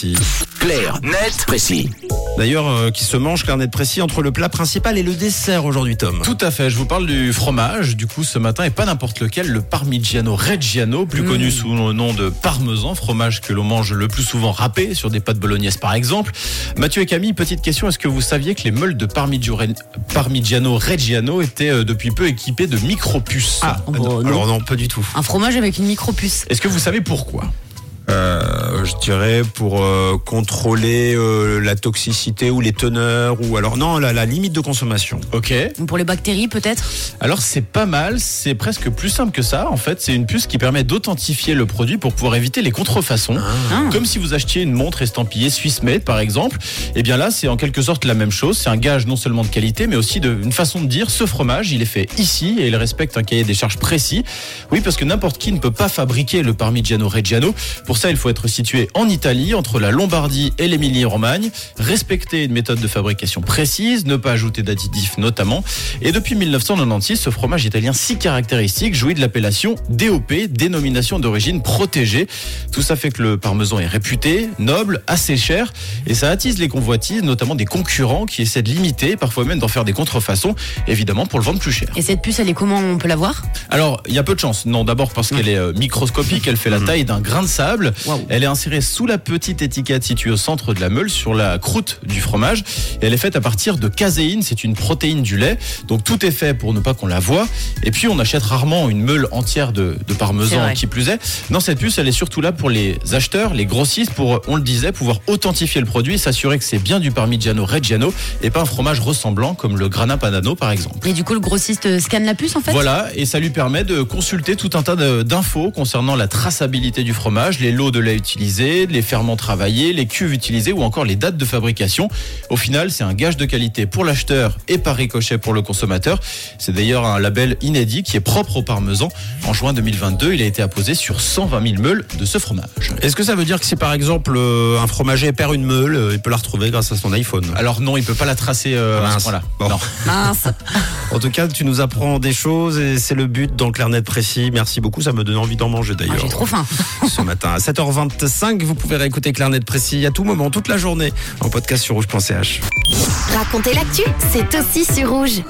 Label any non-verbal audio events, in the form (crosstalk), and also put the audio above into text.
précis. Clair, net, précis. D'ailleurs, euh, qui se mange clair net précis entre le plat principal et le dessert aujourd'hui, Tom. Tout à fait, je vous parle du fromage, du coup ce matin, et pas n'importe lequel, le Parmigiano Reggiano, plus connu sous le nom de parmesan, fromage que l'on mange le plus souvent râpé sur des pâtes bolognaises par exemple. Mathieu et Camille, petite question, est-ce que vous saviez que les meules de Parmigiano Reggiano étaient euh, depuis peu équipés de micro-puces? Ah, Oh, non. alors non, pas du tout. Un fromage avec une micro-puce. Est-ce que vous savez pourquoi? Euh, je dirais pour euh, contrôler euh, la toxicité ou les teneurs ou alors non la, la limite de consommation. Ok. Pour les bactéries, peut-être? Alors c'est pas mal, c'est presque plus simple que ça. En fait, c'est une puce qui permet d'authentifier le produit pour pouvoir éviter les contrefaçons. Ah. Comme si vous achetiez une montre estampillée Swiss Made par exemple. Et bien là, c'est en quelque sorte la même chose. C'est un gage non seulement de qualité, mais aussi de, une façon de dire ce fromage, il est fait ici et il respecte un cahier des charges précis. Oui, parce que n'importe qui ne peut pas fabriquer le Parmigiano Reggiano. Pour ça, il faut être situé en Italie, entre la Lombardie et l'Émilie-Romagne, respecter une méthode de fabrication précise, ne pas ajouter d'additifs notamment. Et depuis 1996, ce fromage italien si caractéristique jouit de l'appellation DOP, dénomination d'origine protégée. Tout ça fait que le parmesan est réputé, noble, assez cher, et ça attise les convoitises, notamment des concurrents qui essaient de l'imiter, parfois même d'en faire des contrefaçons, évidemment pour le vendre plus cher. Et cette puce, elle est comment? On peut la voir? Alors, il y a peu de chance. Non, d'abord parce qu'elle est euh, microscopique, elle fait la taille d'un grain de sable. Elle est insérée sous la petite étiquette située au centre de la meule, sur la croûte du fromage. Et elle est faite à partir de caséine, c'est une protéine du lait. Donc tout est fait pour ne pas qu'on la voie. Et puis on achète rarement une meule entière de, parmesan qui plus est. Non, cette puce, elle est surtout là pour les acheteurs, les grossistes, pour, on le disait, pouvoir authentifier le produit, s'assurer que c'est bien du Parmigiano Reggiano et pas un fromage ressemblant comme le Grana Padano par exemple. Et du coup, le grossiste euh, scanne la puce, en fait? Voilà, et ça lui permet de consulter tout un tas d'infos concernant la traçabilité du fromage, les lots de lait utilisés, les ferments travaillés, les cuves utilisées ou encore les dates de fabrication. Au final, c'est un gage de qualité pour l'acheteur et par ricochet pour le consommateur. C'est d'ailleurs un label inédit qui est propre au parmesan. En juin 2022, il a été apposé sur 120 000 meules de ce fromage. Est-ce que ça veut dire que si par exemple euh, un fromager perd une meule, euh, il peut la retrouver grâce à son iPhone? Alors non, il peut pas la tracer euh, à ce Mince. point-là. Bon. Non. Mince. (laughs) En tout cas, tu nous apprends des choses et c'est le but dans Clair Net Précis. Merci beaucoup, ça me donne envie d'en manger Ah, d'ailleurs. J'ai trop faim. (laughs) Ce matin à 7h25, vous pouvez réécouter Clair Net Précis à tout moment, toute la journée, en podcast sur rouge.ch. Raconter l'actu, c'est aussi sur rouge.